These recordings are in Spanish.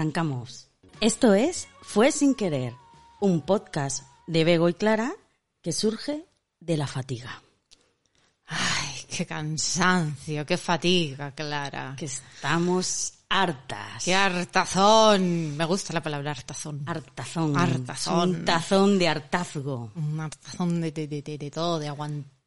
Arrancamos. Esto es Fue sin querer, un podcast de Bego y Clara que surge de la fatiga. Ay, qué cansancio, qué fatiga, Clara. Que estamos hartas. Qué hartazón. Me gusta la palabra hartazón. Hartazón. Hartazón. Un tazón de hartazgo. Un hartazón de, de, de, de, de todo, de aguantar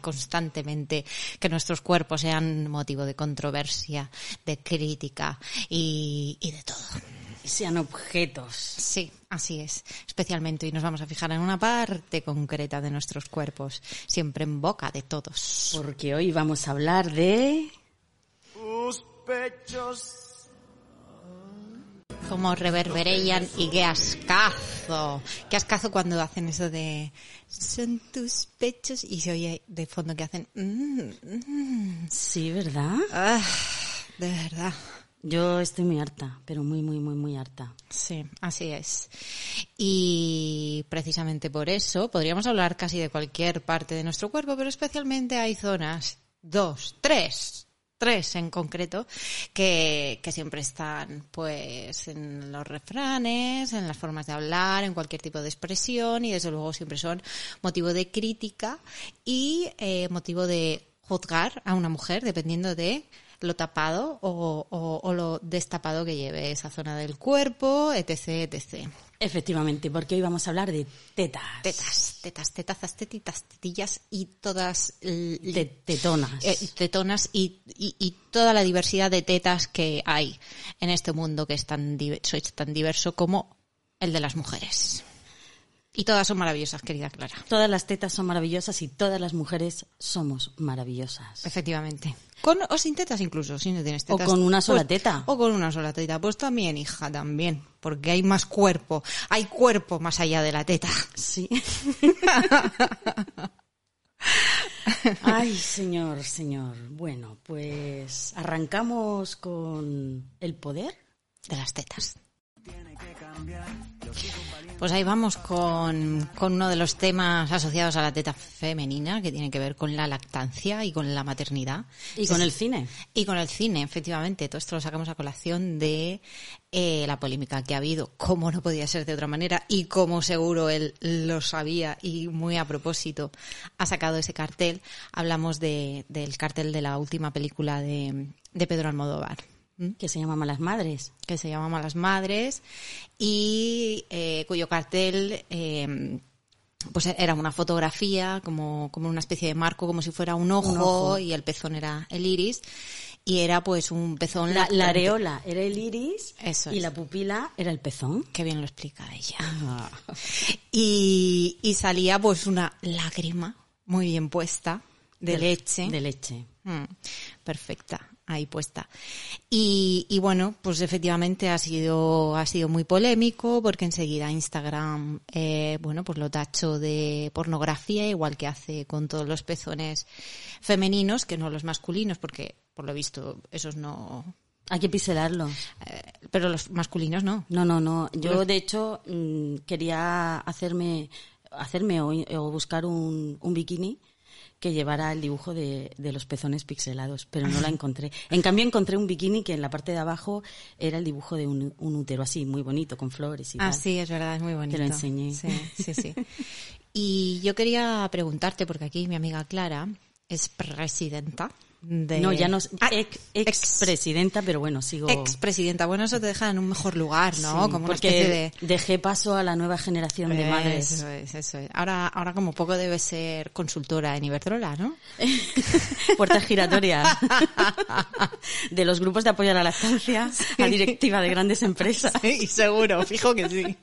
constantemente que nuestros cuerpos sean motivo de controversia, de crítica y, y de todo. Y sean objetos. Sí, así es. Especialmente, y nos vamos a fijar en una parte concreta de nuestros cuerpos, siempre en boca de todos. Porque hoy vamos a hablar de... Tus pechos. Como reverberean y qué ascazo. Qué ascazo cuando hacen eso de son tus pechos y se oye de fondo que hacen mm, mm. Sí, ¿verdad? Ah, de verdad. Yo estoy muy harta, pero muy, muy, muy, muy harta. Sí, así es. Y precisamente por eso podríamos hablar casi de cualquier parte de nuestro cuerpo, pero especialmente hay zonas, dos, tres, tres en concreto, que, que siempre están pues en los refranes, en las formas de hablar, en cualquier tipo de expresión y desde luego siempre son motivo de crítica y eh, motivo de juzgar a una mujer dependiendo de lo tapado o, o, o, lo destapado que lleve esa zona del cuerpo, etc, etc. Efectivamente, porque hoy vamos a hablar de tetas. Tetas, tetas, tetazas, tetitas, tetillas y todas... De tetonas. Eh, tetonas y, y, y, toda la diversidad de tetas que hay en este mundo que es tan, es tan diverso como el de las mujeres. Y todas son maravillosas, querida Clara. Todas las tetas son maravillosas y todas las mujeres somos maravillosas. Efectivamente. Con o sin tetas incluso, si no tienes tetas. O con una sola pues, teta. O con una sola teta. Pues también, hija, también. Porque hay más cuerpo. Hay cuerpo más allá de la teta. Sí. Ay, señor, señor. Bueno, pues arrancamos con el poder de las tetas. Pues ahí vamos con, con, uno de los temas asociados a la teta femenina, que tiene que ver con la lactancia y con la maternidad. Y con el cine. Y con el cine, efectivamente. Todo esto lo sacamos a colación de eh, la polémica que ha habido, como no podía ser de otra manera, y como seguro él lo sabía y muy a propósito ha sacado ese cartel. Hablamos de, del cartel de la última película de, de Pedro Almodóvar que se llama Malas Madres. Que se llama Malas Madres y eh, cuyo cartel eh, pues era una fotografía como, como una especie de marco, como si fuera un ojo, un ojo. y el pezón era el iris. Y era pues un pezón. La, la areola era el iris Eso y es. la pupila era el pezón. Qué bien lo explica ella. Ah. Y, y salía pues una lágrima muy bien puesta de, de leche. De leche. Mm, perfecta ahí puesta. Y, y, bueno, pues efectivamente ha sido, ha sido muy polémico porque enseguida Instagram, eh, bueno, pues lo tacho de pornografía, igual que hace con todos los pezones femeninos, que no los masculinos, porque por lo visto esos no, hay que piselarlos. Eh, pero los masculinos no. No, no, no. Yo, de hecho, mmm, quería hacerme, hacerme o, o buscar un, un, bikini que llevara el dibujo de, de, los pezones pixelados, pero no la encontré. En cambio, encontré un bikini que en la parte de abajo era el dibujo de un, un útero así, muy bonito, con flores y ah, tal. sí, es verdad, es muy bonito. Te lo enseñé. Sí, sí, sí. y yo quería preguntarte, porque aquí mi amiga Clara es presidenta de... No, ya no es ah, ex, ex, presidenta, pero bueno, sigo... Ex presidenta. Bueno, eso te deja en un mejor lugar, ¿no? Sí, como una porque especie de... dejé paso a la nueva generación de madres. Eso es, eso es. Ahora, ahora como poco debe ser consultora en Iberdrola, ¿no? Puertas giratorias. de los grupos de apoyo a la lactancia sí. a directiva de grandes empresas. Sí, seguro, fijo que sí.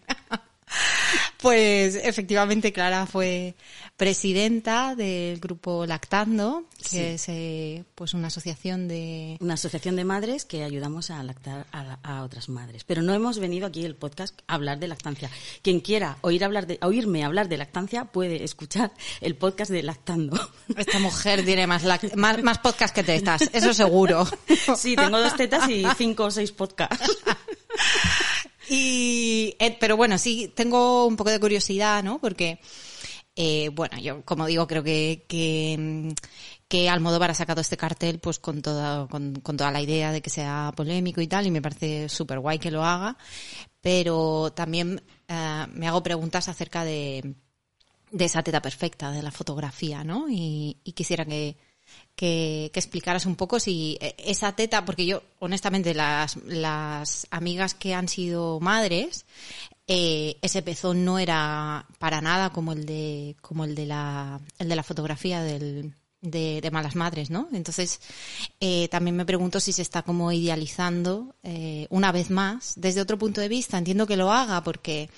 Pues efectivamente Clara fue presidenta del grupo Lactando, que sí. es eh, pues una asociación de una asociación de madres que ayudamos a lactar a, a, otras madres. Pero no hemos venido aquí el podcast a hablar de lactancia. Quien quiera oír hablar de, oírme hablar de lactancia puede escuchar el podcast de Lactando. Esta mujer tiene más más, más podcast que tetas, eso seguro. Sí, tengo dos tetas y cinco o seis podcasts. Y, eh, pero bueno, sí, tengo un poco de curiosidad, ¿no? Porque, eh, bueno, yo, como digo, creo que, que, que Almodóvar ha sacado este cartel pues con toda, con, con toda la idea de que sea polémico y tal, y me parece súper guay que lo haga, pero también eh, me hago preguntas acerca de, de esa teta perfecta, de la fotografía, ¿no? Y, y quisiera que, que, explicaras un poco si eh, esa teta, porque yo, honestamente, las, las amigas que han sido madres, eh, ese pezón no era para nada como el de, como el de la, el de fotografía del, de, de malas madres, ¿no? Entonces, eh, también me pregunto si se está como idealizando una vez más desde otro punto de vista. Entiendo que lo haga porque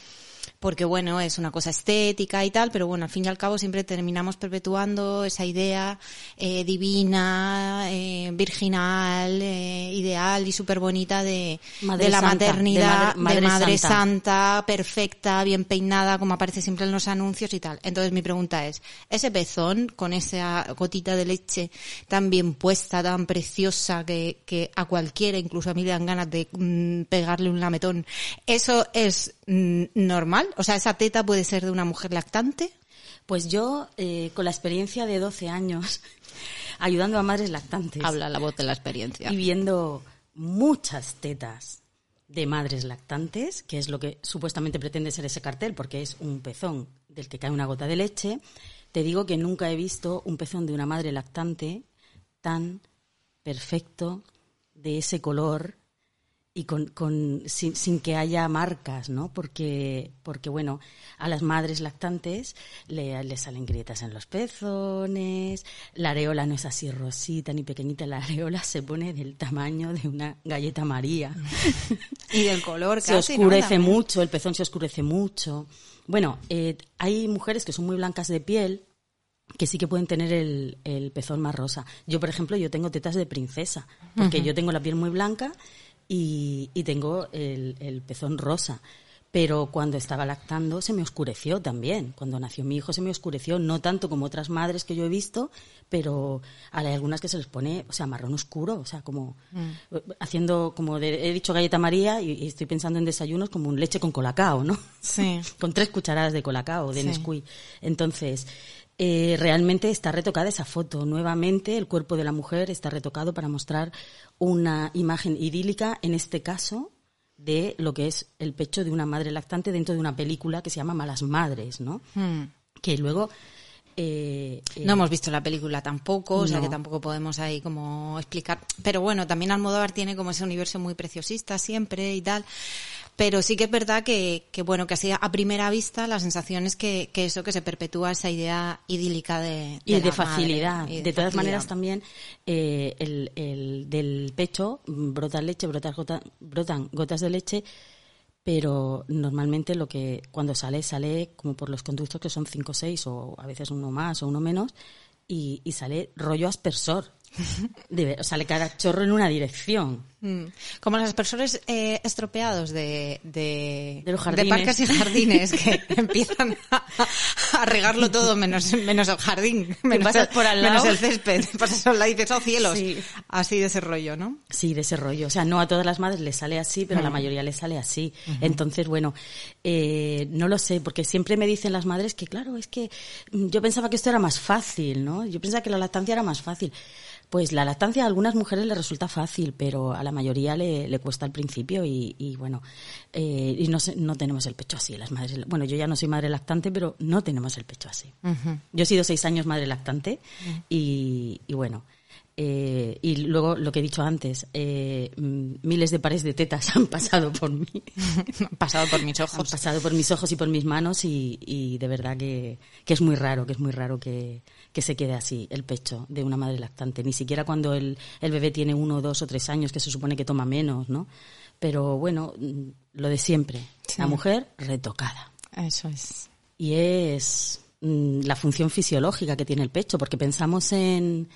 porque bueno, es una cosa estética y tal, pero bueno, al fin y al cabo siempre terminamos perpetuando esa idea eh, divina, eh, virginal, eh, ideal y súper bonita de, de la santa, de maternidad, madre- madre de madre santa. santa, perfecta, bien peinada, como aparece siempre en los anuncios y tal. Entonces mi pregunta es, ese pezón con esa gotita de leche tan bien puesta, tan preciosa, que, que a cualquiera, incluso a mí le dan ganas de mm, pegarle un lametón, ¿eso es normal? O sea, ¿esa teta puede ser de una mujer lactante? Pues yo, eh, con la experiencia de 12 años, ayudando a madres lactantes Habla la voz de la experiencia. y viendo muchas tetas de madres lactantes, que es lo que supuestamente pretende ser ese cartel, porque es un pezón del que cae una gota de leche, te digo que nunca he visto un pezón de una madre lactante tan perfecto, de ese color y con, con sin, sin que haya marcas, ¿no? Porque, porque bueno, a las madres lactantes le, le salen grietas en los pezones, la areola no es así rosita ni pequeñita, la areola se pone del tamaño de una galleta María. Y del color se casi, ¿no? oscurece mucho, el pezón se oscurece mucho. Bueno, eh, hay mujeres que son muy blancas de piel que sí que pueden tener el, el pezón más rosa. Yo, por ejemplo, yo tengo tetas de princesa, porque yo tengo la piel muy blanca y, y tengo el, el pezón rosa. Pero cuando estaba lactando se me oscureció también. Cuando nació mi hijo se me oscureció, no tanto como otras madres que yo he visto, pero hay algunas que se les pone, o sea, marrón oscuro, o sea, como haciendo, como de- he dicho galleta María y, y estoy pensando en desayunos como un leche con colacao, ¿no? Sí. con tres cucharadas de colacao, de Sí. Nesquik. Entonces, eh, realmente está retocada esa foto. Nuevamente, el cuerpo de la mujer está retocado para mostrar una imagen idílica, en este caso, de lo que es el pecho de una madre lactante dentro de una película que se llama Malas Madres, ¿no? Hmm. Que luego... eh, eh, No hemos visto la película tampoco, o sea que tampoco podemos ahí como explicar. Pero bueno, también Almodóvar tiene como ese universo muy preciosista siempre y tal. Pero sí que es verdad que, que bueno, que así a primera vista la sensación es que, que eso, que se perpetúa esa idea idílica de, y de, facilidad. madre, y de, todas facilidad. maneras, también eh, el, el del pecho mm, brota leche, brotas gota- brotan gotas de leche, pero normalmente lo que cuando sale, sale como por los conductos que son 5 o 6, o a veces uno más o uno menos, y, y sale rollo aspersor. De o sale cada chorro en una dirección. Mm. Como los aspersores eh, estropeados de, de, De los jardines. parques y jardines que empiezan a, a regarlo todo menos, menos el jardín, menos, pasas el, por al menos lado. el césped. Pasas al lado y dices, oh cielos. Sí. Así de ese rollo, ¿no? Sí, de ese rollo. O sea, no a todas las madres les sale así, pero a la mayoría les sale así. Entonces, bueno, eh, no lo sé, porque siempre me dicen las madres que, claro, es que mm, yo pensaba que esto era más fácil, ¿no? Yo pensaba que la lactancia era más fácil. Pues la lactancia a algunas mujeres les resulta fácil, pero a la mayoría le, le cuesta al principio y, y bueno, eh, y no, no tenemos el pecho así. Las madres, bueno, yo ya no soy madre lactante, pero no tenemos el pecho así. Yo he sido seis años madre lactante y, y bueno, eh, y luego lo que he dicho antes, eh, miles de pares de tetas han pasado por mí, Pasado por mis han ojos. pasado por mis ojos y por mis manos y, y de verdad que, que es muy raro, que es muy raro que, que se quede así el pecho de una madre lactante, ni siquiera cuando el, el bebé tiene uno, dos o tres años, que se supone que toma menos, ¿no? Pero bueno, mm, lo de siempre, la mujer retocada Eso es. y es mm, la función fisiológica que tiene el pecho, porque pensamos en,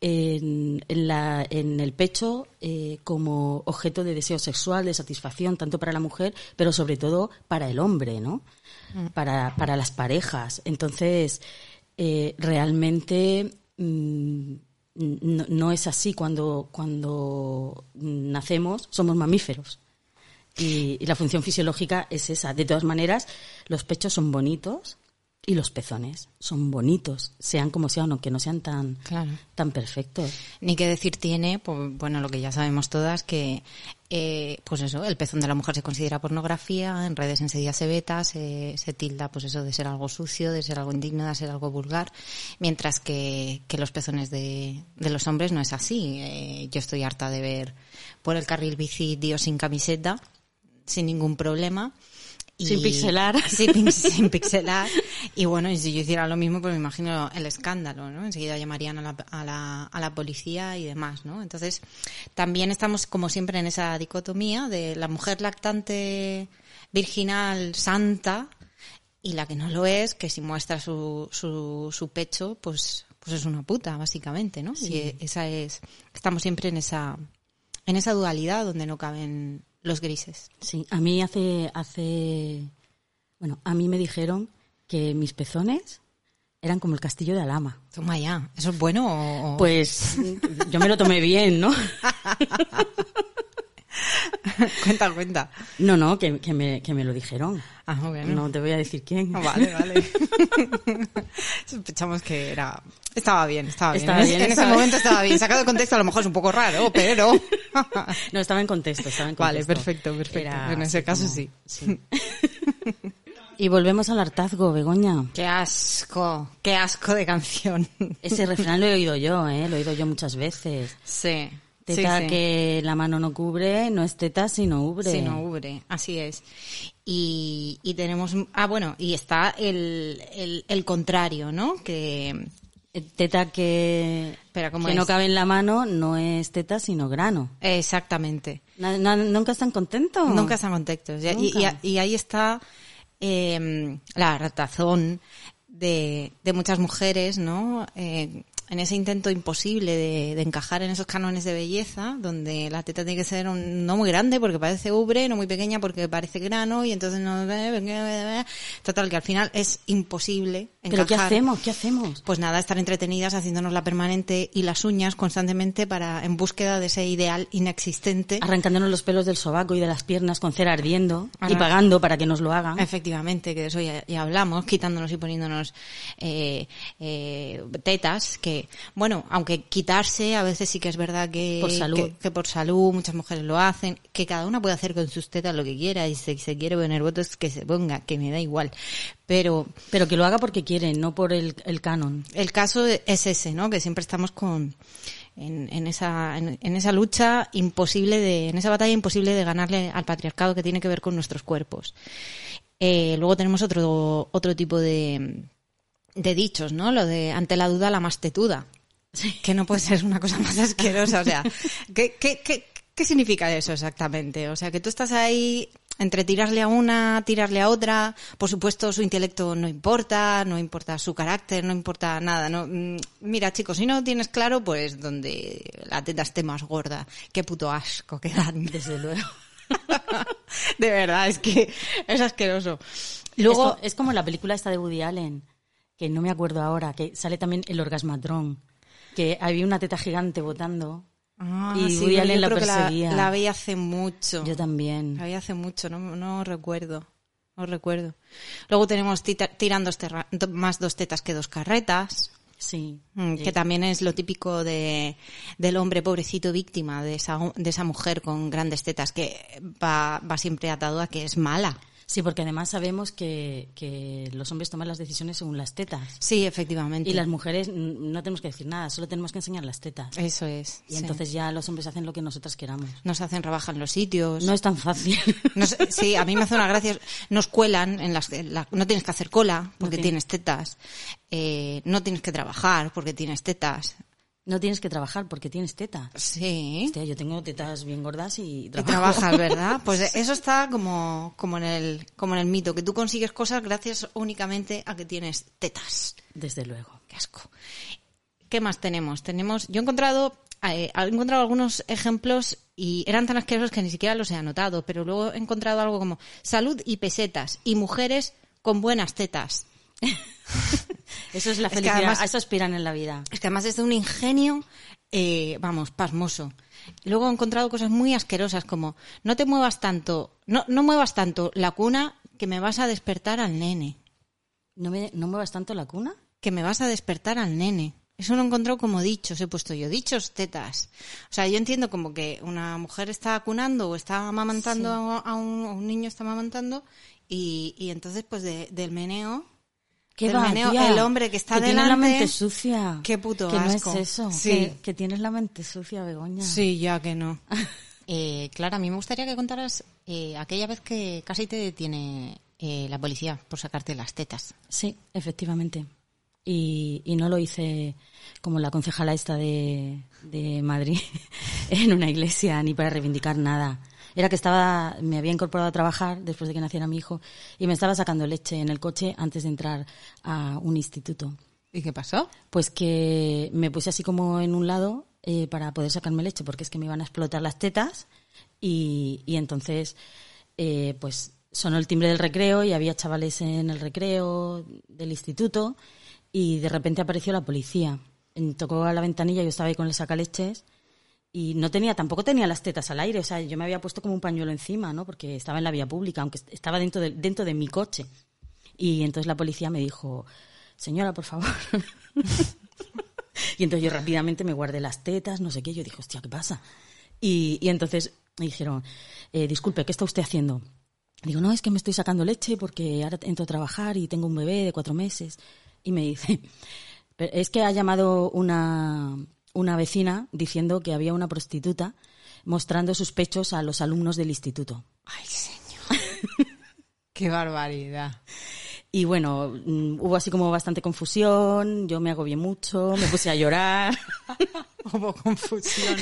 en, en la- en el pecho eh, como objeto de deseo sexual, de satisfacción, tanto para la mujer, pero sobre todo para el hombre, ¿no? Para, para las parejas. Entonces, eh, realmente mm, no, es así cuando, cuando nacemos, somos mamíferos. Y, y la función fisiológica es esa. De todas maneras, los pechos son bonitos Y los pezones son bonitos, sean como sean, aunque no sean tan, Claro. tan perfectos. Ni qué decir tiene, pues, bueno, lo que ya sabemos todas, que, eh, pues eso, el pezón de la mujer se considera pornografía, en redes enseguida se veta, se, se tilda, pues eso, de ser algo sucio, de ser algo indigno, de ser algo vulgar, mientras que, que los pezones de, de los hombres no es así. Eh, yo estoy harta de ver por el carril bici tíos sin camiseta, sin ningún problema. Y- Sin pixelar. Sí, pin- sin pixelar. Y bueno, y si yo hiciera lo mismo, pues me imagino el escándalo, ¿no? Enseguida llamarían a la, a la, a la policía y demás, ¿no? Entonces, también estamos como siempre en esa dicotomía de la mujer lactante, virginal, santa, y la que no lo es, que si muestra su, su, su pecho, pues, pues es una puta, básicamente, ¿no? Y esa es, estamos siempre en esa, en esa dualidad donde no caben los grises. Sí, a mí hace, hace, bueno, a mí me dijeron que mis pezones eran como el castillo de Alama. Toma ya, ¿eso es bueno o...? Pues yo me lo tomé bien, ¿no? cuenta, cuenta. No, no, que, que me, que me lo dijeron. Ah, bueno. No te voy a decir quién. Vale, vale. Sospechamos que era... Estaba bien, estaba bien. Estaba En- bien, en ese momento estaba bien. Sacado de contexto a lo mejor es un poco raro, pero... No, estaba en contexto, estaba en Vale, contexto. perfecto, perfecto. Era En ese caso como- sí. sí. y volvemos al hartazgo, Begoña. Qué asco, qué asco de canción. Ese refrán lo he oído yo, ¿eh? Lo he oído yo muchas veces. Sí. Teta sí, sí. que la mano no cubre, no es teta sino ubre. Sí, no ubre, así es. Y, y tenemos, ah, bueno, y está el, el, el contrario, ¿no? Que, Teta que, Espera, ¿cómo que es? no cabe en la mano no es teta sino grano. exactamente. ¿Nunca están contentos? Nunca están contextos. Y, y- ahí está eh, la ratazón de, de muchas mujeres, ¿no? Eh, en ese intento imposible de, de encajar en esos cánones de belleza, donde la teta tiene que ser un- no muy grande porque parece ubre, no muy pequeña porque parece grano, y entonces no... Total, que al final es imposible ¿Pero qué hacemos? ¿Qué hacemos? Pues nada, estar entretenidas haciéndonos la permanente y las uñas constantemente para en búsqueda de ese ideal inexistente. Arrancándonos los pelos del sobaco y de las piernas con cera ardiendo y pagando para que nos lo hagan. Efectivamente, que de eso ya, ya hablamos, quitándonos y poniéndonos eh, eh, tetas, que, bueno, aunque quitarse a veces sí que es verdad que Por salud. que, que por salud muchas mujeres lo hacen, que cada una puede hacer con sus tetas lo que quiera y si se quiere poner votos que se ponga, que me da igual. Pero Pero que lo haga porque quiere, no por el, el canon. el caso es ese, ¿no? Que siempre estamos con en, en esa en, en esa lucha imposible de en esa batalla imposible de ganarle al patriarcado que tiene que ver con nuestros cuerpos. Eh, luego tenemos otro otro tipo de de dichos, ¿no? Lo de ante la duda la más tetuda. Que no puede ser una cosa más asquerosa, o sea, ¿qué, qué, qué, qué significa eso exactamente? O sea, que tú estás ahí entre tirarle a una, tirarle a otra, por supuesto su intelecto no importa, no importa su carácter, no importa nada, no. Mm, Mira, chicos, si no tienes claro, pues donde la teta esté más gorda, qué puto asco que dan. Desde luego. De verdad, es que es asqueroso. Luego, es como la película esta de Woody Allen, que no me acuerdo ahora, que sale también el orgasmatrón, que había una teta gigante botando. Ah, y sí, Woody pero Allen yo la creo que. La, veía hace mucho. Yo también. La vi hace mucho, no, no recuerdo. No recuerdo. Luego tenemos tita- tirando do- más dos tetas que dos carretas, Sí. mm, Sí. que también es lo típico de, del hombre pobrecito víctima, de esa, de esa mujer con grandes tetas que va, va siempre atado a que es mala. Sí, porque además sabemos que, que los hombres toman las decisiones según las tetas. Sí, efectivamente. Y las mujeres no tenemos que decir nada, solo tenemos que enseñar las tetas. Eso es. Y sí. entonces ya los hombres hacen lo que nosotras queramos. Nos hacen rebaja en los sitios. No es tan fácil. Nos- sí, a mí me hace una gracia. Nos cuelan, en las, en la- no tienes que hacer cola porque No tienes tetas. Eh, no tienes que trabajar porque tienes tetas. No tienes que trabajar porque tienes tetas. Sí. Hostia, yo tengo tetas bien gordas y Y trabajo. trabajas, ¿verdad? Pues eso está como, como en el, como en el mito, que tú consigues cosas gracias únicamente a que tienes tetas. Desde luego. Qué asco. ¿Qué más tenemos? Tenemos, yo he encontrado, eh, he encontrado algunos ejemplos y eran tan asquerosos que ni siquiera los he anotado, pero luego he encontrado algo como salud y pesetas y mujeres con buenas tetas. Eso es la Es que felicidad. además- a eso aspiran en la vida. Es que además es de un ingenio, eh, vamos, pasmoso. Luego he encontrado cosas muy asquerosas como no te muevas tanto, no, no muevas tanto la cuna que me vas a despertar al nene. ¿No, me, ¿No muevas tanto la cuna? Que me vas a despertar al nene. Eso lo encontró como dichos, he puesto yo, dichos tetas. O sea, yo entiendo como que una mujer está acunando o está amamantando a, a un, a un niño, está amamantando, y, y entonces pues de- del meneo, ¿Qué va, el hombre que está que delante... tienes la mente sucia. Qué puto Que asco. no es eso. Sí. Que, que tienes la mente sucia, Begoña. Sí, ya que no. Eh, Clara, a mí me gustaría que contaras eh, aquella vez que casi te detiene eh, la policía por sacarte las tetas. Sí, efectivamente. Y, y no lo hice como la concejala esta de, de Madrid en una iglesia ni para reivindicar nada. Era que estaba, me había incorporado a trabajar después de que naciera mi hijo y me estaba sacando leche en el coche antes de entrar a un instituto. ¿Y qué pasó? Pues que me puse así como en un lado eh, para poder sacarme leche, porque es que me iban a explotar las tetas y, y entonces eh, pues sonó el timbre del recreo y había chavales en el recreo del instituto y de repente apareció la policía. Tocó a la ventanilla, yo estaba ahí con el sacaleches y no tenía, tampoco tenía las tetas al aire, o sea, yo me había puesto como un pañuelo encima, ¿no? Porque estaba en la vía pública, aunque est- estaba dentro de, dentro de mi coche. Y entonces la policía me dijo, señora, por favor. y entonces yo rápidamente me guardé las tetas, no sé qué, yo dije, hostia, ¿qué pasa? Y, y entonces me dijeron, eh, disculpe, ¿qué está usted haciendo? Digo, no, es que me estoy sacando leche porque ahora entro a trabajar y tengo un bebé de cuatro meses. Y me dice, "Pero es que ha llamado una, una vecina diciendo que había una prostituta mostrando sus pechos a los alumnos del instituto. Ay, señor. qué barbaridad. Y bueno, mm, hubo así como bastante confusión, yo me agobié mucho, me puse a llorar, Hubo confusión.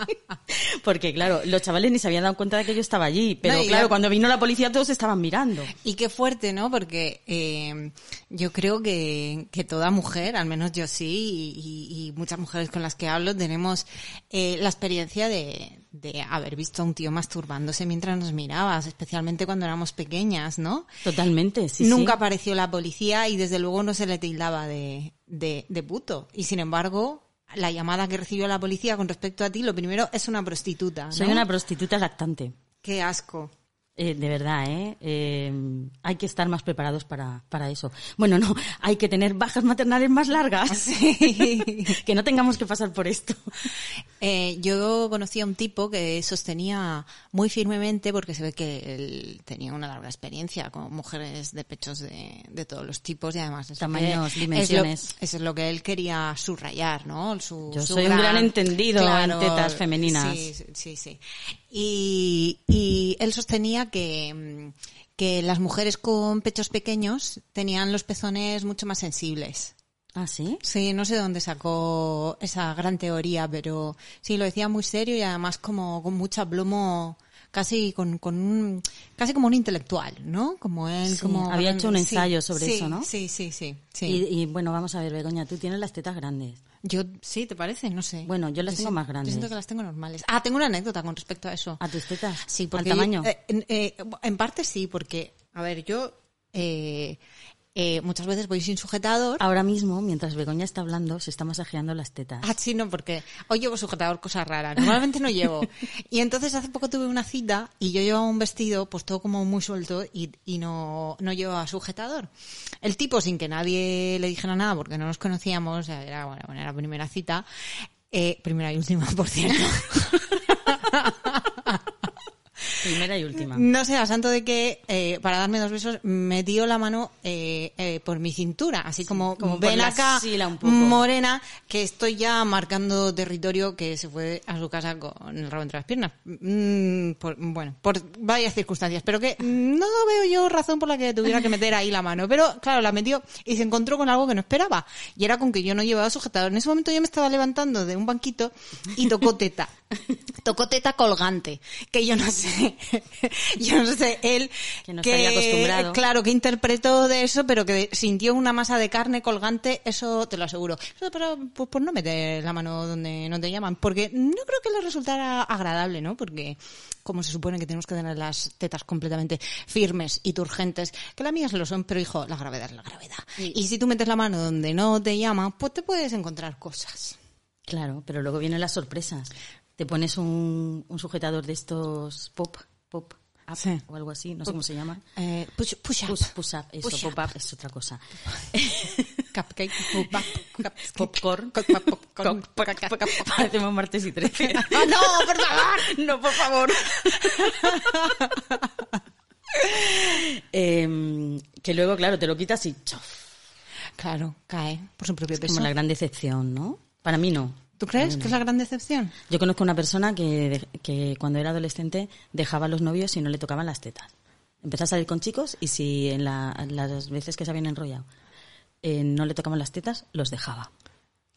porque claro, los chavales ni se habían dado cuenta de que yo estaba allí, pero No, claro, la- cuando vino la policía todos estaban mirando. Y qué fuerte, ¿no? Porque eh, yo creo que, que toda mujer, al menos yo sí, y, y- y muchas mujeres con las que hablo, tenemos eh, la experiencia de, de haber visto a un tío masturbándose mientras nos mirabas, especialmente cuando éramos pequeñas, ¿no? Totalmente, sí, Nunca sí. apareció la policía y desde luego no se le tildaba de, de, de puto. Y sin embargo, la llamada que recibió la policía con respecto a ti, lo primero es una prostituta. ¿no? Soy una prostituta lactante. Qué asco. Eh, de verdad, ¿eh? Eh, Hay que estar más preparados para, para eso. Bueno, no, hay que tener bajas maternales más largas. Sí. que no tengamos que pasar por esto. Eh, yo conocí a un tipo que sostenía muy firmemente, porque se ve que él tenía una larga experiencia con mujeres de pechos de, de todos los tipos y además Tamaños, que- dimensiones. Es lo, eso es lo que él quería subrayar, ¿no? Su- Yo su soy un gran entendido en tetas femeninas. Sí, sí, sí. Y, y él sostenía que, mm, que las mujeres con pechos pequeños tenían los pezones mucho más sensibles. ¿Ah, sí? Sí, no sé de dónde sacó esa gran teoría, pero sí, lo decía muy serio y además como con mucho aplomo, casi con, con un, casi como un intelectual, ¿no? Como él, Sí, como... había hecho un sí, ensayo sobre sí, eso, ¿no? Sí, sí, sí. Y, y, bueno, vamos a ver, Begoña, tú tienes las tetas grandes. Yo, sí, ¿te parece? No sé. Bueno, yo las tengo más grandes. Yo siento que las tengo normales. Ah, tengo una anécdota con respecto a eso. ¿A tus tetas? Sí, ¿Al porque tamaño? eh, en, eh, en parte sí, porque, a ver, yo eh, eh, muchas veces voy sin sujetador. Ahora mismo, mientras Begoña está hablando, se está masajeando las tetas. Ah, sí, no, porque hoy llevo sujetador, cosa rara. Normalmente no llevo. Y entonces hace poco tuve una cita y yo llevaba un vestido, pues todo como muy suelto y, y no, no llevaba sujetador. El tipo, sin que nadie le dijera nada, porque no nos conocíamos, sea, era, bueno, era la primera cita, eh, primera y última, por cierto. Primera y última. No sé, a santo de que eh, para darme dos besos me dio la mano eh, eh, por mi cintura, así como, como ven acá, morena, que estoy ya marcando territorio que se fue a su casa con el rabo entre las piernas. Mm, por- bueno, por varias circunstancias, pero que no veo yo razón por la que tuviera que meter ahí la mano. Pero claro, la metió y se encontró con algo que no esperaba, y era con que yo no llevaba sujetador. En ese momento yo me estaba levantando de un banquito y tocó teta. Tocó teta colgante, que yo no sé, yo no sé, él Que no estaría acostumbrado. claro, que interpretó de eso, pero que sintió una masa de carne colgante, eso te lo aseguro. Para, pues, por no meter la mano donde no te llaman, porque no creo que le resultara agradable, ¿no? Porque como se supone que tenemos que tener las tetas completamente firmes y turgentes, que las mías lo son, pero hijo, la gravedad es la gravedad. Y si tú metes la mano donde no te llama, pues te puedes encontrar cosas. Claro, pero luego vienen las sorpresas. Te pones un, un sujetador de estos pop, pop. up Sí. o algo así, no sé cómo se llama. Eh, push, push up. Push, push up, eso, Push pop up. up es otra cosa. Cupcake, pop up. Popcorn. Pop- pop- popcorn. Parecemos martes y 13. ¡Ah, no, por favor! No, por favor. Em, que luego, claro, te lo quitas y chof. Claro, cae por su propio peso. Como la gran decepción, ¿no? Para mí no. ¿Tú crees que es la gran decepción? Yo conozco una persona que, que cuando era adolescente dejaba a los novios y no le tocaban las tetas. Empezó a salir con chicos y si en la- las veces que se habían enrollado eh, no le tocaban las tetas, los dejaba.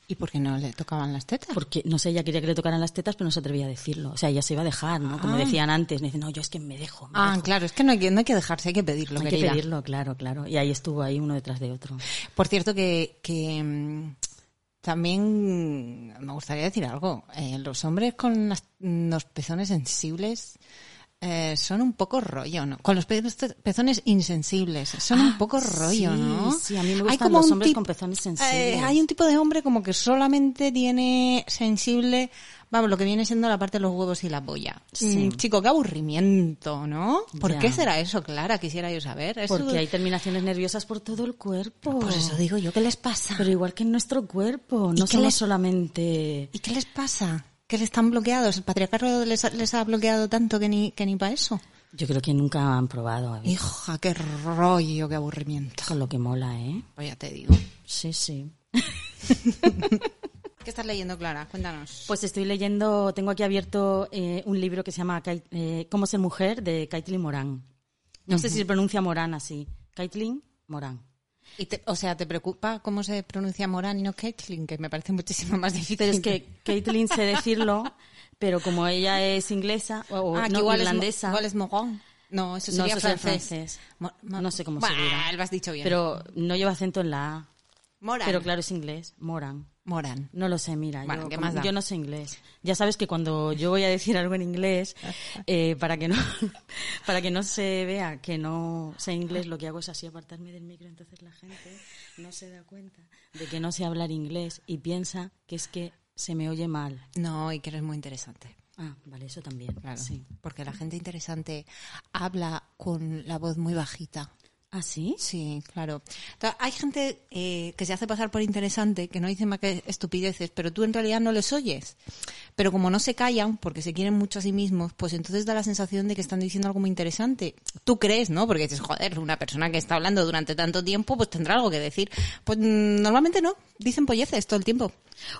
¿Y por qué no le tocaban las tetas? Porque, no sé, ella quería que le tocaran las tetas, pero no se atrevía a decirlo. O sea, ella se iba a dejar, ¿no? Como Ah. decían antes. Me dicen, no, yo es que me dejo. me Ah, dejo". claro, es que no hay que, no hay que dejarse, hay que pedirlo, Hay que pedirlo, claro, claro. Y ahí estuvo ahí uno detrás de otro. Por cierto, que, que mm, también me gustaría decir algo. Eh, los hombres con las- los pezones sensibles eh, son un poco rollo, ¿no? Con los pe- pezones insensibles son un Ah, poco rollo, sí, ¿no? sí, a mí me Hay gustan como los hombres con pezones eh, sensibles. hay un tipo de hombre como que solamente tiene sensible, vamos, lo que viene siendo la parte de los huevos y la polla. Sí. Mm, chico, qué aburrimiento, ¿no? ¿Por Ya. qué será eso, Clara? Quisiera yo saber. Eso- Porque hay terminaciones nerviosas por todo el cuerpo. Pues eso digo yo, ¿qué les pasa? Pero igual que en nuestro cuerpo, ¿Y no somos les- solamente... ¿Y qué les pasa? ¿Que les están bloqueados? ¿El patriarcado les, ha- les ha bloqueado tanto que ni, que ni para eso? Yo creo que nunca han probado, Hija, qué rollo, qué aburrimiento. con lo que mola, ¿eh? Pues ya te digo. Sí, sí. ¿Qué estás leyendo, Clara? Cuéntanos. Pues estoy leyendo, tengo aquí abierto eh, un libro que se llama eh, Cómo ser mujer de Caitlin Morán. No sé si se pronuncia Morán así. Caitlin Morán. Y te- o sea, ¿te preocupa cómo se pronuncia Morán y no Caitlin? Que me parece muchísimo más difícil. Pero es que Caitlin sé decirlo, pero como ella es inglesa o, Ah, no, igual, es, irlandesa, mo- igual es Morán. No, eso No, sería eso es el francés. No sé cómo se Bah, dirá. Lo has dicho bien. pero no lleva acento en la A. Morán. Pero claro, es inglés, Morán. Morán. No lo sé, mira, Bueno, yo, ¿qué como- más da? yo no sé inglés. Ya sabes que cuando yo voy a decir algo en inglés, eh, para que no para que no se vea que no sé inglés, lo que hago es así apartarme del micro, entonces la gente no se da cuenta de que no sé hablar inglés y piensa que es que se me oye mal. No, y que eres muy interesante. Ah, vale, eso también. Claro. Sí. Porque la gente interesante habla con la voz muy bajita. ¿Ah, sí? Sí, claro. Hay gente eh, que se hace pasar por interesante, que no dice más que estupideces, pero tú en realidad no les oyes. Pero como no se callan, porque se quieren mucho a sí mismos, pues entonces da la sensación de que están diciendo algo muy interesante. Tú crees, ¿no? Porque dices, joder, una persona que está hablando durante tanto tiempo, pues tendrá algo que decir. Pues mm, normalmente no, dicen polleces todo el tiempo.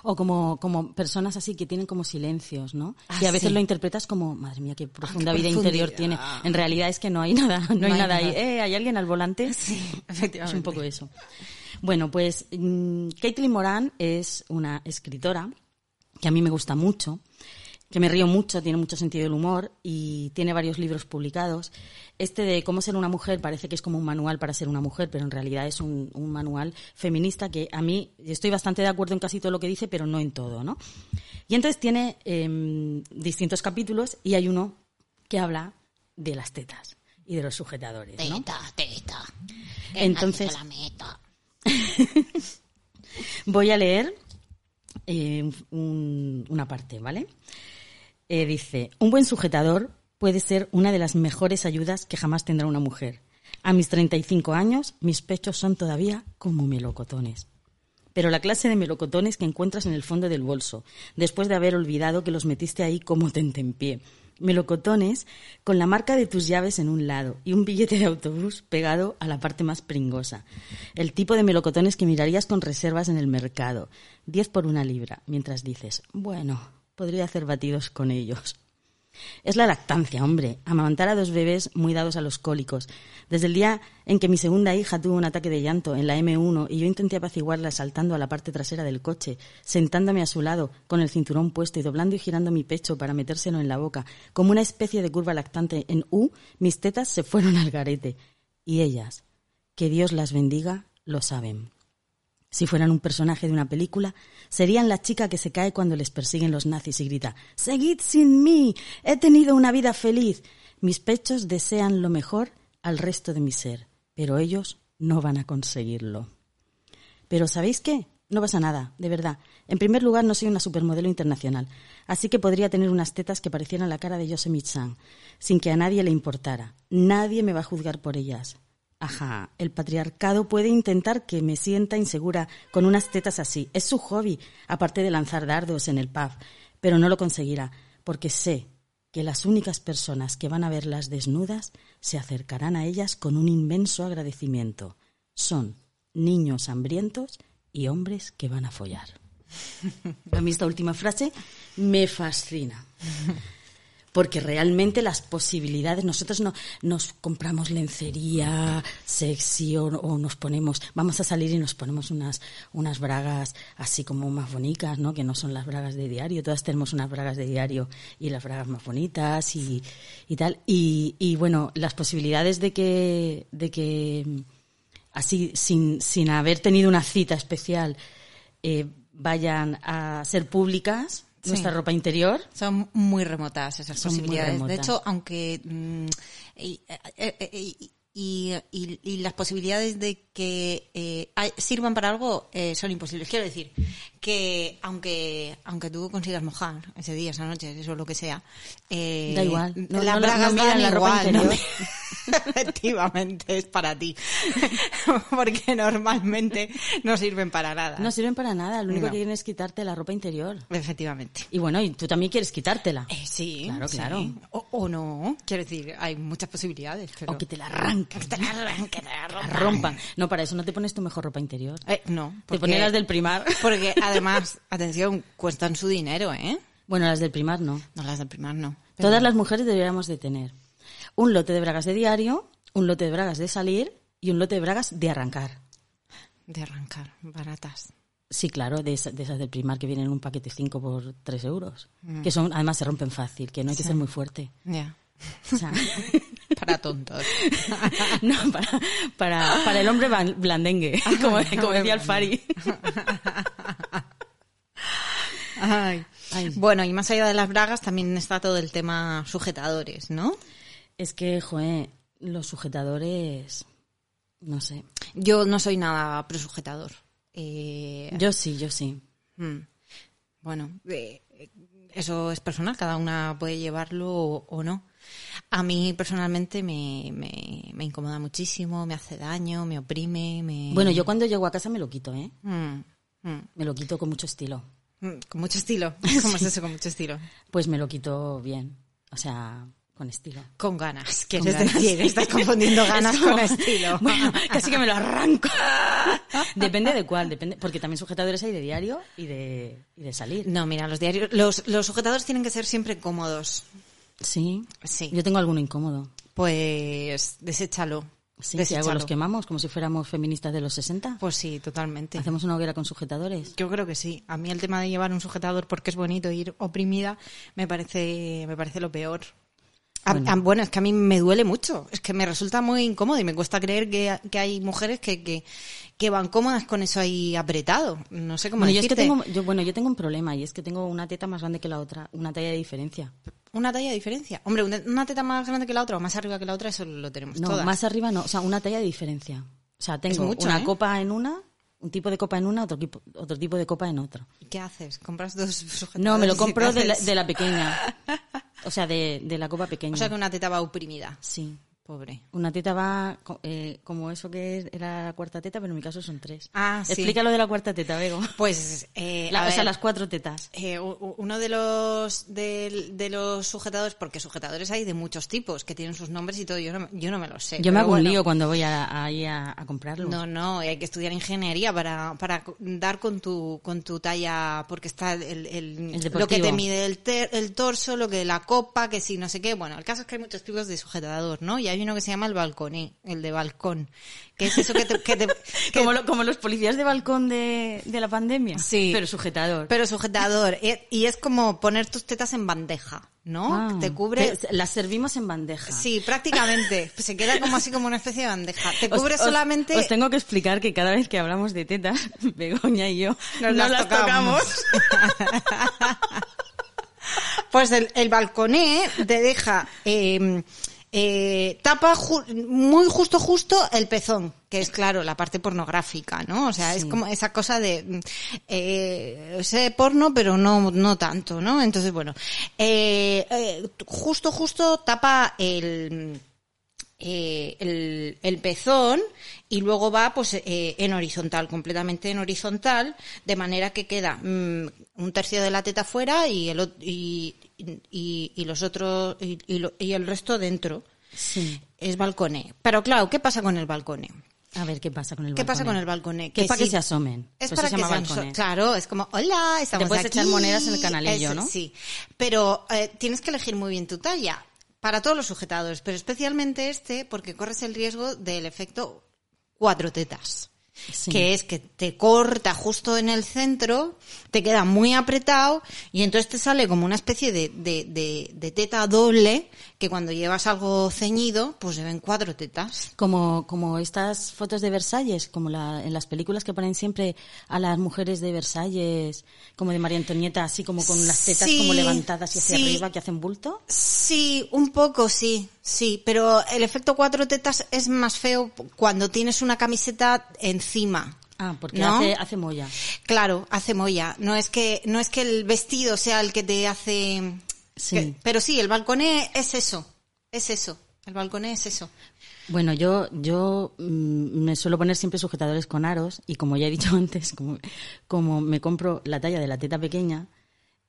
O como, como personas así que tienen como silencios, ¿no? Ah, y a veces sí. lo interpretas como, madre mía, qué profunda vida profundidad. interior tiene. En realidad es que no hay nada, no, hay, hay nada ahí. Eh, ¿hay alguien al volante? Sí, Es efectivamente. un poco eso. Bueno, pues mm, Caitlin Moran es una escritora que a mí me gusta mucho, que me río mucho, tiene mucho sentido del humor y tiene varios libros publicados. Este de cómo ser una mujer parece que es como un manual para ser una mujer, pero en realidad es un, un manual feminista que a mí estoy bastante de acuerdo en casi todo lo que dice, pero no en todo, ¿no? Y entonces tiene em, distintos capítulos y hay uno que habla de las tetas y de los sujetadores, ¿no? Teta, teta. Entonces- la meta. Voy a leer eh, un- una parte, ¿vale? Eh, dice, un buen sujetador puede ser una de las mejores ayudas que jamás tendrá una mujer. A mis 35 años, mis pechos son todavía como melocotones. Pero la clase de melocotones que encuentras en el fondo del bolso, después de haber olvidado que los metiste ahí como tentempié. Melocotones con la marca de tus llaves en un lado y un billete de autobús pegado a la parte más pringosa. El tipo de melocotones que mirarías con reservas en el mercado. Diez por una libra, mientras dices, bueno, podría hacer batidos con ellos. Es la lactancia, hombre. Amamantar a dos bebés muy dados a los cólicos. Desde el día en que mi segunda hija tuvo un ataque de llanto en la M1 y yo intenté apaciguarla saltando a la parte trasera del coche, sentándome a su lado, con el cinturón puesto y doblando y girando mi pecho para metérselo en la boca, como una especie de curva lactante en U, mis tetas se fueron al garete. Y ellas, que Dios las bendiga, lo saben. Si fueran un personaje de una película, serían la chica que se cae cuando les persiguen los nazis y grita Seguid sin mí. He tenido una vida feliz. Mis pechos desean lo mejor al resto de mi ser, pero ellos no van a conseguirlo. Pero ¿sabéis qué? No pasa nada, de verdad. En primer lugar, no soy una supermodelo internacional, así que podría tener unas tetas que parecieran la cara de Yosemite sin que a nadie le importara. Nadie me va a juzgar por ellas. Ajá, el patriarcado puede intentar que me sienta insegura con unas tetas así. Es su hobby, aparte de lanzar dardos en el pub, pero no lo conseguirá, porque sé que las únicas personas que van a verlas desnudas se acercarán a ellas con un inmenso agradecimiento. Son niños hambrientos y hombres que van a follar. A mí esta última frase me fascina. Porque realmente las posibilidades, nosotros no nos compramos lencería sexy o, nos ponemos, vamos a salir y nos ponemos unas, unas bragas así como más bonitas, ¿no? Que no son las bragas de diario, todas tenemos unas bragas de diario y las bragas más bonitas y, y tal. Y, y bueno, las posibilidades de que, de que así sin, sin haber tenido una cita especial eh, vayan a ser públicas Sí. nuestra ropa interior. Son muy remotas esas Son posibilidades. De hecho, aunque mm, y, eh, eh, y- y- y- y las posibilidades de que eh, sirvan para algo eh, son imposibles. Quiero decir que aunque aunque tú consigas mojar ese día, esa noche, eso lo que sea, eh, Da igual. No- las no- bragas no miran dan la ropa igual, interior. Efectivamente, es para ti. Porque normalmente no sirven para nada. No sirven para nada, lo único que quieren es quitarte la ropa interior. Efectivamente. Y bueno, y tú también quieres quitártela. Eh, sí, Claro, sí. claro. O, o no, quiero decir, hay muchas posibilidades. Pero... O que te la arranquen. Que te la arranquen, te la. No, para eso no te pones tu mejor ropa interior. Eh, no, Te porque, pones las del primar. porque además, atención, cuestan su dinero, ¿eh? Bueno, las del primar no. No las del primar, no. Pero- Todas las mujeres deberíamos de tener un lote de bragas de diario, un lote de bragas de salir y un lote de bragas de arrancar. De arrancar, baratas. Sí, claro, de, esa- de esas del primar que vienen en un paquete 5 por 3 euros. Mm. Que son, además se rompen fácil, que no hay que ser muy fuerte. Ya. O sea, Para tontos. no, para, para, para el hombre blandengue, como, como decía el Fari. Ay. Ay. Bueno, y más allá de las bragas también está todo el tema sujetadores, ¿no? Es que, joder, los sujetadores, no sé. Yo no soy nada presujetador. Eh, Yo sí, yo sí. Mm. Bueno, eh, eso es personal, cada una puede llevarlo o, o no. A mí personalmente me, me, me incomoda muchísimo, me hace daño, me oprime, me... Bueno, yo cuando llego a casa me lo quito, ¿eh? Mm, mm, Me lo quito con mucho estilo. mm, con mucho estilo. ¿Cómo es eso con mucho estilo? Pues me lo quito bien. O sea, con estilo. Con ganas, Con quieres ganas, decir, sí. estás confundiendo ganas Es como- con estilo. Bueno, casi que me lo arranco. depende de cuál, depende, porque también sujetadores hay de diario y de, y de salir. No, mira, los diarios, los, los sujetadores tienen que ser siempre cómodos. Sí. Sí. Yo tengo alguno incómodo. Pues deséchalo. Sí, si hago los quemamos como si fuéramos feministas de los 60. Pues sí, totalmente. Hacemos una hoguera con sujetadores. Yo creo que sí. A mí el tema de llevar un sujetador porque es bonito ir oprimida me parece, me parece lo peor. A- Bueno. a- Bueno. es que a mí me duele mucho. Es que me resulta muy incómodo y me cuesta creer que, que hay mujeres que, que, que van cómodas con eso ahí apretado. No sé cómo Bueno, yo es que decirte. tengo, yo, bueno, yo tengo un problema y es que tengo una teta más grande que la otra, una talla de diferencia. Una talla de diferencia. Hombre, una, teta más grande que la otra o más arriba que la otra, eso lo tenemos No, todas. más arriba no, o sea, una talla de diferencia. O sea, tengo mucho, una ¿eh? copa en una, un tipo de copa en una, otro tipo, otro tipo de copa en otro. ¿Y qué haces? ¿Compras dos sujetadores? No, me lo compro de la, de la pequeña. O sea, de, de la copa pequeña. O sea que una teta va oprimida. Sí. Pobre. Una teta va eh, como eso que es- era la cuarta teta, pero en mi caso son tres. Ah, sí. Explícalo de la cuarta teta, Bego. Pues, eh, La- a o sea, las cuatro tetas. eh, uno de los de, de los sujetadores, porque sujetadores hay de muchos tipos que tienen sus nombres y todo, yo no, yo no me lo sé. Yo me hago un lío cuando voy a- ahí a, a comprarlo. No, no, hay que estudiar ingeniería para, para dar con tu, con tu talla, porque está el, el- El lo que te mide el, ter- el torso, lo que la copa, que si no sé qué. Bueno, el caso es que hay muchos tipos de sujetador, ¿no? Y hay uno que se llama el balconé, el de balcón, que es eso que te... que te- que- Como, lo- como los policías de balcón de, de la pandemia. Sí. Pero sujetador. pero sujetador, y es como poner tus tetas en bandeja, ¿no? Ah, te cubre... te- las servimos en bandeja. Sí, prácticamente. Se queda como así como una especie de bandeja. Te cubre os- solamente... Os, tengo que explicar que cada vez que hablamos de tetas, Begoña y yo Nos nos, las las, tocamos. tocamos. Pues el, el balconé te deja eh, eh, tapa ju- muy justo justo el pezón, que es claro la parte pornográfica, ¿no? O sea, es como esa cosa de eh, sé porno pero no no tanto, ¿no? Entonces bueno, eh, eh, justo justo tapa el eh, el, el pezón y luego va pues eh, en horizontal, completamente en horizontal, de manera que queda mm, un tercio de la teta fuera y el, y, y, y los otros y, lo- y el resto dentro. Sí. Es balconé. Pero claro, ¿qué pasa con el balconé? A ver, ¿qué pasa con el ¿Qué balconé? pasa con el balconé? Que es para que se asomen. Es para que se se llama balconé. Claro, es como, hola, estamos puedes aquí. echar monedas en el canalillo, ¿no? Sí, pero eh, tienes que elegir muy bien tu talla para todos los sujetadores, pero especialmente este porque corres el riesgo del efecto cuatro tetas. Sí. Que es que te corta justo en el centro, te queda muy apretado y entonces te sale como una especie de, de, de, de teta doble que cuando llevas algo ceñido, pues se ven cuatro tetas. Como, como estas fotos de Versalles, como la, en las películas que ponen siempre a las mujeres de Versalles, como de María Antonieta, así como con las tetas Sí, como levantadas y hacia sí. arriba, que hacen bulto. Sí, un poco sí, sí, pero el efecto cuatro tetas es más feo cuando tienes una camiseta encima. Ah, porque ¿No? hace, hace molla. Claro, hace molla. No es que no es que el vestido sea el que te hace. Sí. que- pero sí, el balconé es eso, es eso. El balconé es eso. Bueno, yo, yo mm, me suelo poner siempre sujetadores con aros y como ya he dicho antes, como, como me compro la talla de la teta pequeña,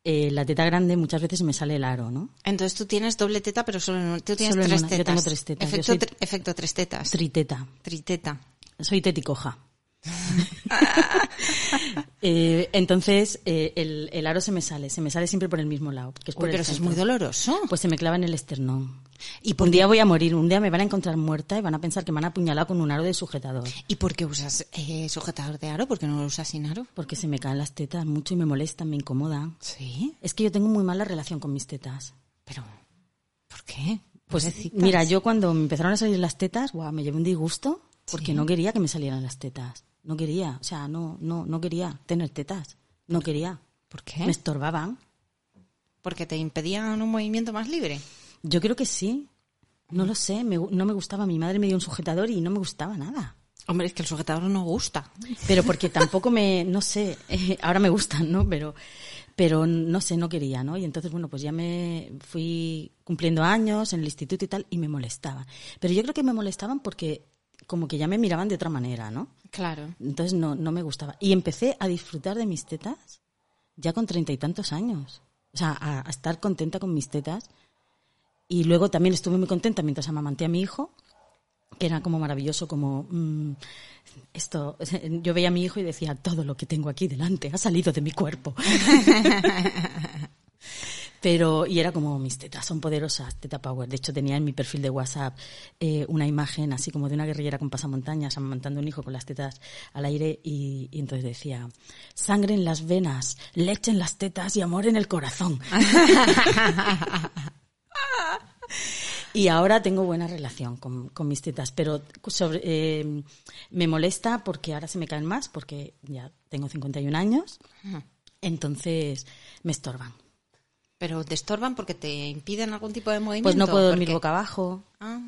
eh, la teta grande muchas veces me sale el aro, ¿no? Entonces tú tienes doble teta, pero solo en. Tú tienes Solo en tres una. Yo tetas. tengo tres tetas. Efecto, efecto tres tetas. Triteta. Triteta. Soy teticoja. Eh, entonces, eh, el, el aro se me sale, se me sale siempre por el mismo lado. Que es por Uy, el pero eso es muy doloroso. Pues se me clava en el esternón. Y un día voy a morir, un día me van a encontrar muerta y van a pensar que me han apuñalado con un aro de sujetador. ¿Y por qué usas eh, sujetador de aro? ¿Por qué no lo usas sin aro? Porque se me caen las tetas mucho y me molestan, me incomodan. Sí. Es que yo tengo muy mala relación con mis tetas. Pero, ¿por qué? Pues Pobrecitas. mira, yo cuando me empezaron a salir las tetas, guau, me llevé un disgusto porque no quería que me salieran las tetas. No quería, o sea, no, no, no quería tener tetas. No quería. ¿Por qué? Me estorbaban. Porque te impedían un movimiento más libre. Yo creo que sí. No lo sé, me no me gustaba. Mi madre me dio un sujetador y no me gustaba nada. Hombre, es que el sujetador no gusta. Pero porque tampoco me, no sé, eh, ahora me gustan, ¿no? Pero, pero no sé, no quería, ¿no? Y entonces, bueno, pues ya me fui cumpliendo años en el instituto y tal y me molestaban. Pero yo creo que me molestaban porque como que ya me miraban de otra manera, ¿no? Claro. Entonces no, no me gustaba. Y empecé a disfrutar de mis tetas ya con treinta y tantos años. O sea, a, a estar contenta con mis tetas. Y luego también estuve muy contenta mientras amamanté a mi hijo, que era como maravilloso, como mm, esto. Yo veía a mi hijo y decía, todo lo que tengo aquí delante ha salido de mi cuerpo. Pero, y era como, mis tetas son poderosas, teta power. De hecho, tenía en mi perfil de WhatsApp eh, una imagen así como de una guerrillera con pasamontañas amamantando un hijo con las tetas al aire y, y entonces decía, sangre en las venas, leche en las tetas y amor en el corazón. Y ahora tengo buena relación con, con mis tetas, pero sobre, eh, me molesta porque ahora se me caen más, porque ya tengo 51 años, entonces me estorban. Pero te estorban porque te impiden algún tipo de movimiento. Pues no puedo dormir boca abajo, Ah,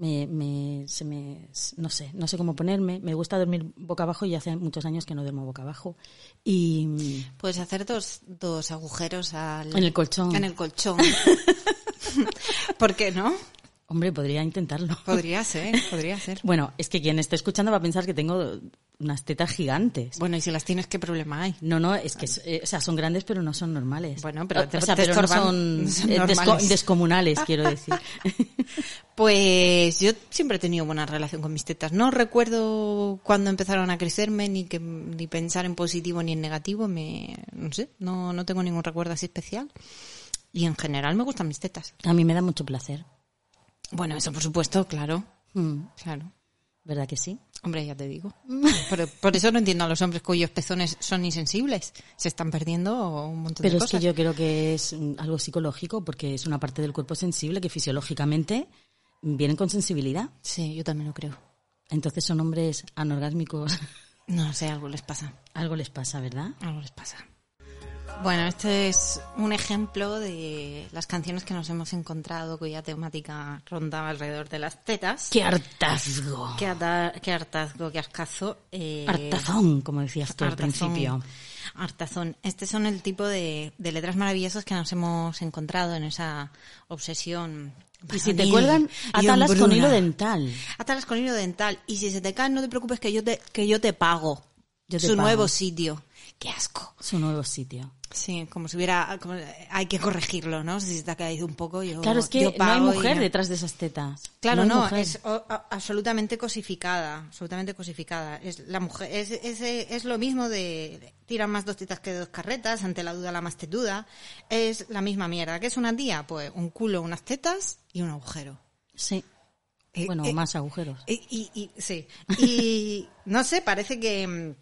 me, me, se me, no sé, no sé cómo ponerme. Me gusta dormir boca abajo y hace muchos años que no duermo boca abajo. Y puedes hacer dos, dos agujeros al... En el colchón. En el colchón. ¿Por qué no? Hombre, podría intentarlo. Podría ser, podría ser. Bueno, es que quien esté escuchando va a pensar que tengo unas tetas gigantes. Bueno, y si las tienes, ¿qué problema hay? No, no, es que eh, o sea, son grandes pero no son normales. Bueno, pero te- o sea, te pero no estorban, son, eh, desco- descomunales, quiero decir. Pues yo siempre he tenido buena relación con mis tetas. No recuerdo cuándo empezaron a crecerme, ni que ni pensar en positivo ni en negativo. Me, no sé, no, no tengo ningún recuerdo así especial. Y en general me gustan mis tetas. A mí me da mucho placer. Bueno, eso por supuesto, claro. Mm, Claro. ¿Verdad que sí? Hombre, ya te digo. Por, por eso no entiendo a los hombres cuyos pezones son insensibles. Se están perdiendo un montón Pero de es cosas. que yo creo que es mm, algo psicológico porque es una parte del cuerpo sensible que fisiológicamente vienen con sensibilidad. Sí, yo también lo creo. Entonces son hombres anorgásmicos. No sé, algo les pasa. algo les pasa, ¿verdad? Algo les pasa. Bueno, este es un ejemplo de las canciones que nos hemos encontrado cuya temática rondaba alrededor de las tetas. ¡Qué hartazgo! Qué, ata- qué hartazgo, qué ascazo. eh, Hartazón, como decías tú al hartazón. principio. Hartazón. Este son el tipo de, de letras maravillosas que nos hemos encontrado en esa obsesión. Y si te varonil cuelgan, y átalas con hombruna. hilo dental. Átalas con hilo dental. Y si se te caen, no te preocupes que yo te, que yo te pago. Yo te Su pago. nuevo sitio. Qué asco. Su nuevo sitio. Sí, como si hubiera, como- hay que corregirlo, ¿no? Si se te ha caído un poco, yo Claro, es que yo no hay y mujer detrás de esas tetas. Claro, no, es o- a- absolutamente cosificada, absolutamente cosificada. Es la mujer, es, es, es lo mismo de tiran más dos tetas que dos carretas, ante la duda la más tetuda. Es la misma mierda. ¿Qué es una tía? Pues un culo, unas tetas y un agujero. Sí. Eh, Bueno, eh, más agujeros. Y, y- y- sí. Y no sé, parece que mm,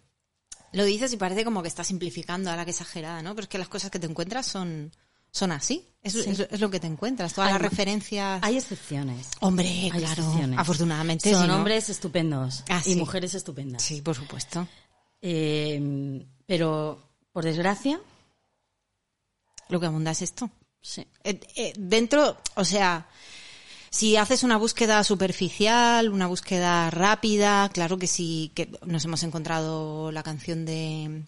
lo dices y parece como que estás simplificando ahora que exagerada, ¿no? Pero es que las cosas que te encuentras son, son así. Es, Sí. es- es lo que te encuentras. Todas Hay las referencias. Hay excepciones. Hombre, Hay claro. excepciones. Afortunadamente Son hombres estupendos Ah, y sí. mujeres estupendas. Sí, por supuesto. Eh, pero, por desgracia, Lo que abunda es esto. sí. Eh, eh, dentro, o sea, si haces una búsqueda superficial, una búsqueda rápida, claro que sí, que nos hemos encontrado la canción de...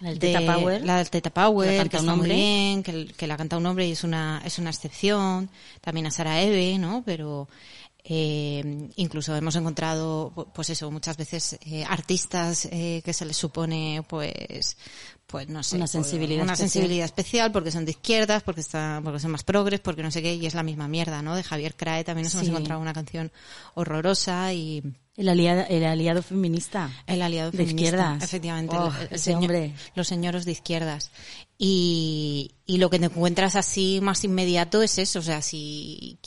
La del de- Teta Power. La del Teta Power, Que la canta que un está muy hombre. bien, que, el- que la canta un hombre y es una, es una excepción. También a Sara Eve, ¿no? Pero eh, incluso hemos encontrado, pu- pues eso, muchas veces eh, artistas eh, que se les supone, pues, pues no sé, Una pues, sensibilidad una especial. sensibilidad especial porque son de izquierdas, porque están, porque son más progres, porque no sé qué, y es la misma mierda, ¿no? De Javier Crae también nos hemos encontrado una canción horrorosa y El aliado, el aliado feminista. el aliado De feminista, izquierdas. efectivamente, Oh, el- el ese señor- hombre. los señoros de izquierdas. Y, y lo que te encuentras así más inmediato es eso, o sea, si,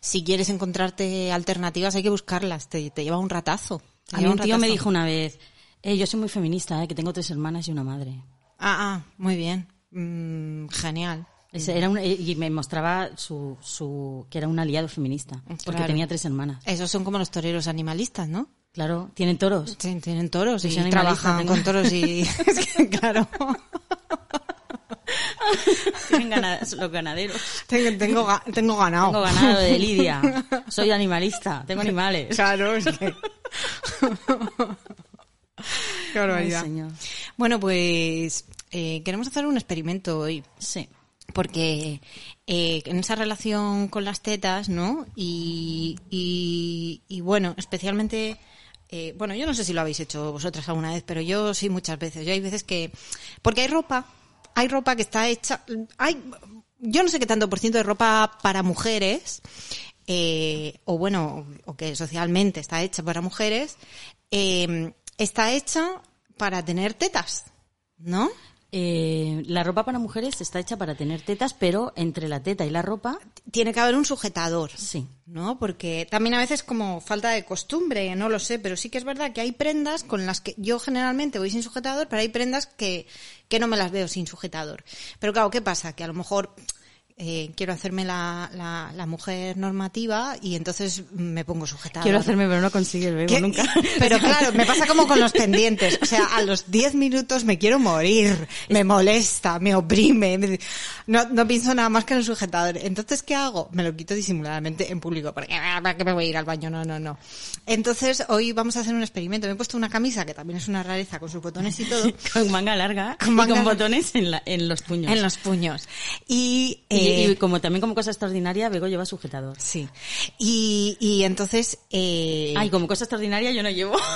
si quieres encontrarte alternativas hay que buscarlas, te, te lleva un ratazo. A mí un tío me dijo una vez, eh, yo soy muy feminista, eh, que tengo tres hermanas y una madre. Ah, ah, muy bien, Mm, genial. Ese era un- eh, y me mostraba su, su, que era un aliado feminista, porque Claro. tenía tres hermanas. Esos son como los toreros animalistas, ¿no? Claro, tienen toros. Sí, tienen toros Yo y trabajan tengo- con toros y... es que, claro. Tienen gana- los ganaderos. Tengo, tengo, ga- tengo ganado. Tengo ganado de Lidia. Soy animalista, tengo animales. Claro, es que... Qué Ay, barbaridad. señor. Bueno, pues eh, queremos hacer un experimento hoy. Sí. Porque eh, en esa relación con las tetas, ¿no? Y, y, y bueno, especialmente, eh, bueno, yo no sé si lo habéis hecho vosotras alguna vez, pero yo sí muchas veces. Yo hay veces que, porque hay ropa, hay ropa que está hecha, hay, yo no sé qué tanto por ciento de ropa para mujeres, eh, o bueno, o que socialmente está hecha para mujeres, eh, está hecha para tener tetas, ¿no? Eh, la ropa para mujeres está hecha para tener tetas, pero entre la teta y la ropa, Tiene que haber un sujetador. sí. ¿no? Porque también a veces como falta de costumbre, no lo sé, pero sí que es verdad que hay prendas con las que yo generalmente voy sin sujetador, pero hay prendas que, que no me las veo sin sujetador. Pero claro, ¿qué pasa? Que a lo mejor eh, quiero hacerme la, la, la mujer normativa y entonces me pongo sujetador. Quiero hacerme, pero no consigue el bebo nunca. Pero claro, me pasa como con los pendientes. O sea, a los 10 minutos me quiero morir. Me molesta, me oprime. me- No, no pienso nada más que en el sujetador. Entonces, ¿qué hago? Me lo quito disimuladamente en público. Porque, ¿para qué me voy a ir al baño? No, no, no. Entonces, hoy vamos a hacer un experimento. Me he puesto una camisa que también es una rareza con sus botones y todo. con manga larga Con manga y con larga. botones en, la- en los puños. en los puños. Y, Y, eh, y como también como cosa extraordinaria, Bego lleva sujetador. sí. Y, y entonces, eh, Ay, como cosa extraordinaria yo no llevo.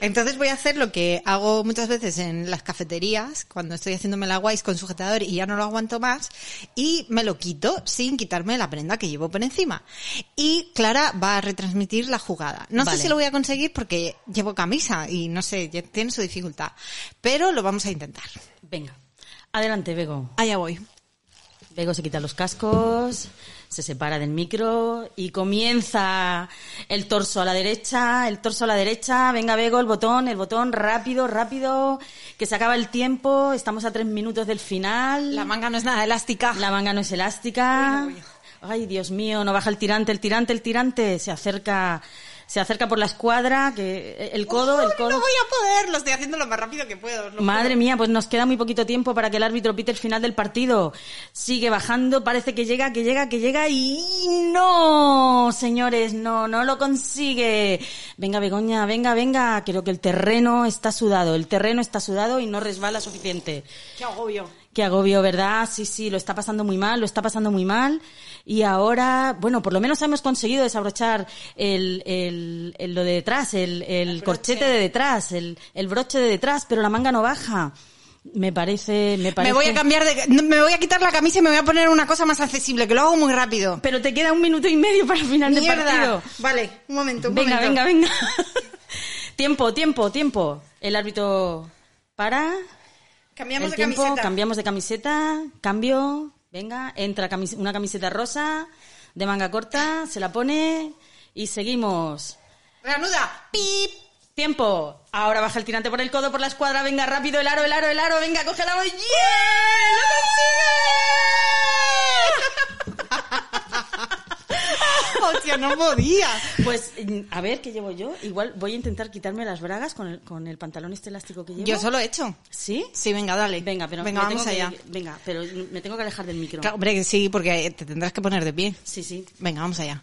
Entonces voy a hacer lo que hago muchas veces en las cafeterías, cuando estoy haciéndome la guays con sujetador y ya no lo aguanto más, y me lo quito sin quitarme la prenda que llevo por encima. Y Clara va a retransmitir la jugada. No Vale. sé si lo voy a conseguir porque llevo camisa y no sé, ya tiene su dificultad, pero lo vamos a intentar. Venga, adelante, Bego. Allá voy. Bego se quita los cascos, se separa del micro y comienza el torso a la derecha, el torso a la derecha. Venga, Bego, el botón, el botón, rápido, rápido, que se acaba el tiempo. Estamos a tres minutos del final. La manga no es nada elástica. La manga no es elástica. Ay, Dios mío, no baja el tirante, el tirante, el tirante. Se acerca se acerca por la escuadra, que el codo, el codo. No voy a poder, lo estoy haciendo lo más rápido que puedo. Madre mía, pues nos queda muy poquito tiempo para que el árbitro pite el final del partido. Sigue bajando, parece que llega, que llega, que llega y no, señores, no, no lo consigue. Venga, Begoña, venga, venga, creo que el terreno está sudado, el terreno está sudado y no resbala suficiente. Qué agobio. Qué agobio, ¿verdad? Sí, sí, lo está pasando muy mal, lo está pasando muy mal. Y ahora, bueno, por lo menos hemos conseguido desabrochar el, el, el- lo de detrás, el, el corchete de detrás, el, el broche de detrás, pero la manga no baja. Me parece, me parece. Me voy a cambiar de... Me voy a quitar la camisa y me voy a poner una cosa más accesible, que lo hago muy rápido. Pero te queda un minuto y medio para el final del partido. Vale, un momento, un Venga, momento. venga, venga. tiempo, tiempo, tiempo. El árbitro para. Cambiamos el de tiempo, camiseta. cambiamos de camiseta, cambio, venga, entra camis- una camiseta rosa de manga corta, se la pone y seguimos. Reanuda. Pip. Tiempo. Ahora baja el tirante por el codo, por la escuadra, venga rápido, el aro, el aro, el aro, venga, coge el aro y Hostia, no podía. Pues, mm, a ver, ¿qué llevo yo? Igual voy a intentar quitarme las bragas con el, con el pantalón este elástico que llevo. Yo solo he hecho. ¿Sí? Sí, venga, dale. Venga, pero venga, vamos que- allá. venga, pero me tengo que alejar del micro. Claro, Hombre, que sí, porque te tendrás que poner de pie. Sí, sí. Venga, vamos allá.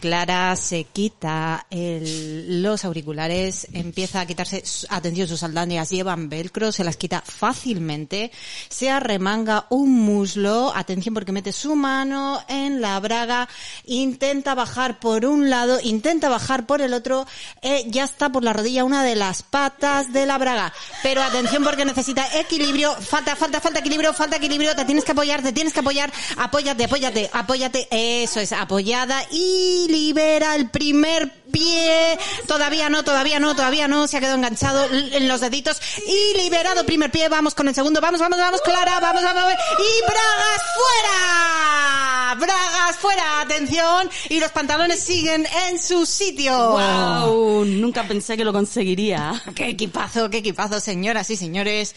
Clara se quita el- los auriculares, empieza a quitarse, atención, sus aldañas llevan velcro, se las quita fácilmente, se arremanga un muslo, atención porque mete su mano en la braga, intenta bajar por un lado, intenta bajar por el otro, eh, ya está por la rodilla una de las patas de la braga. Pero atención porque necesita equilibrio, falta, falta, falta equilibrio, falta equilibrio, te tienes que apoyar, te tienes que apoyar, apóyate, apóyate, apóyate, eso es, apoyada y libera el primer pie, todavía no, todavía no, todavía no, se ha quedado enganchado en los deditos y liberado primer pie, vamos con el segundo, vamos, vamos, vamos, Clara, vamos, vamos, vamos, y Bragas fuera, Bragas fuera, atención, y los pantalones siguen en su sitio. ¡Wow! Nunca pensé que lo conseguiría. Qué equipazo, qué equipazo, señoras y señores.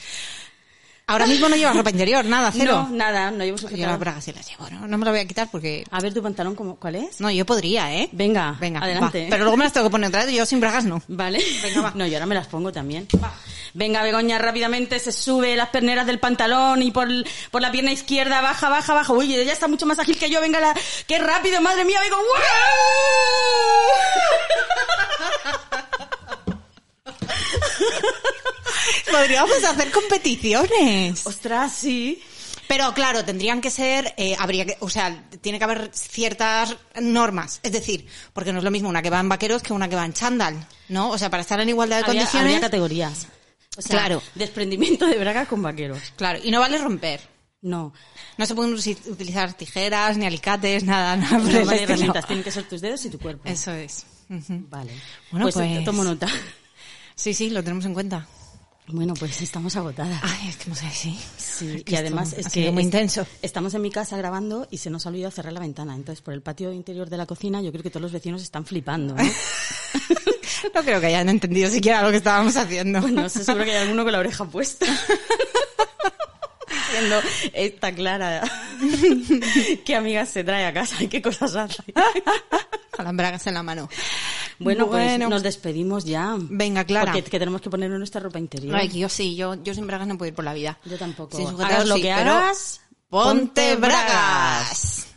Ahora mismo no llevas ropa interior, nada, cero. No, nada, no llevo Yo las sujetador. bragas sí las llevo, ¿no? No me las voy a quitar porque... A ver tu pantalón, ¿cómo, ¿cuál es? No, yo podría, ¿eh? Venga, Venga, adelante. va. Pero luego me las tengo que poner otra vez, yo sin bragas no. Vale. No, yo ahora me las pongo también. Venga, Begoña, rápidamente se sube las perneras del pantalón y por, por la pierna izquierda baja, baja, baja. Uy, ella está mucho más ágil que yo. Venga, la... qué rápido, madre mía, Bego. Podríamos hacer competiciones. Ostras, sí. Pero claro, tendrían que ser, eh, habría que, o sea, tiene que haber ciertas normas. Es decir, porque no es lo mismo una que va en vaqueros que una que va en chándal, ¿no? O sea, para estar en igualdad de Habría, condiciones. habría categorías. O sea, Claro. desprendimiento de braga con vaqueros. Claro, y no vale romper. No. No se pueden utilizar tijeras, ni alicates, nada, nada No vale herramientas, tienen que ser tus dedos y tu cuerpo. Eso es. Vale. Bueno, pues, pues- tomo nota. Sí, sí, lo tenemos en cuenta. Bueno, pues estamos agotadas. Ay, es que no sé, sí. Sí, Es que y además es que muy intenso. estamos en mi casa grabando y se nos ha olvidado cerrar la ventana. Entonces, por el patio interior de la cocina, yo creo que todos los vecinos están flipando. ¿no? No creo que hayan entendido siquiera lo que estábamos haciendo. no sé, seguro que hay alguno con la oreja puesta. Diciendo, esta Clara, qué amigas se trae a casa y qué cosas hace. Con las bragas en la mano. Bueno, pues Bueno. nos despedimos ya. Venga, Clara. Porque que tenemos que ponernos nuestra ropa interior. Ay, yo sí, yo, yo sin bragas no puedo ir por la vida. Yo tampoco. Sin sujetador Hagas lo sí, que hagas, ponte bragas.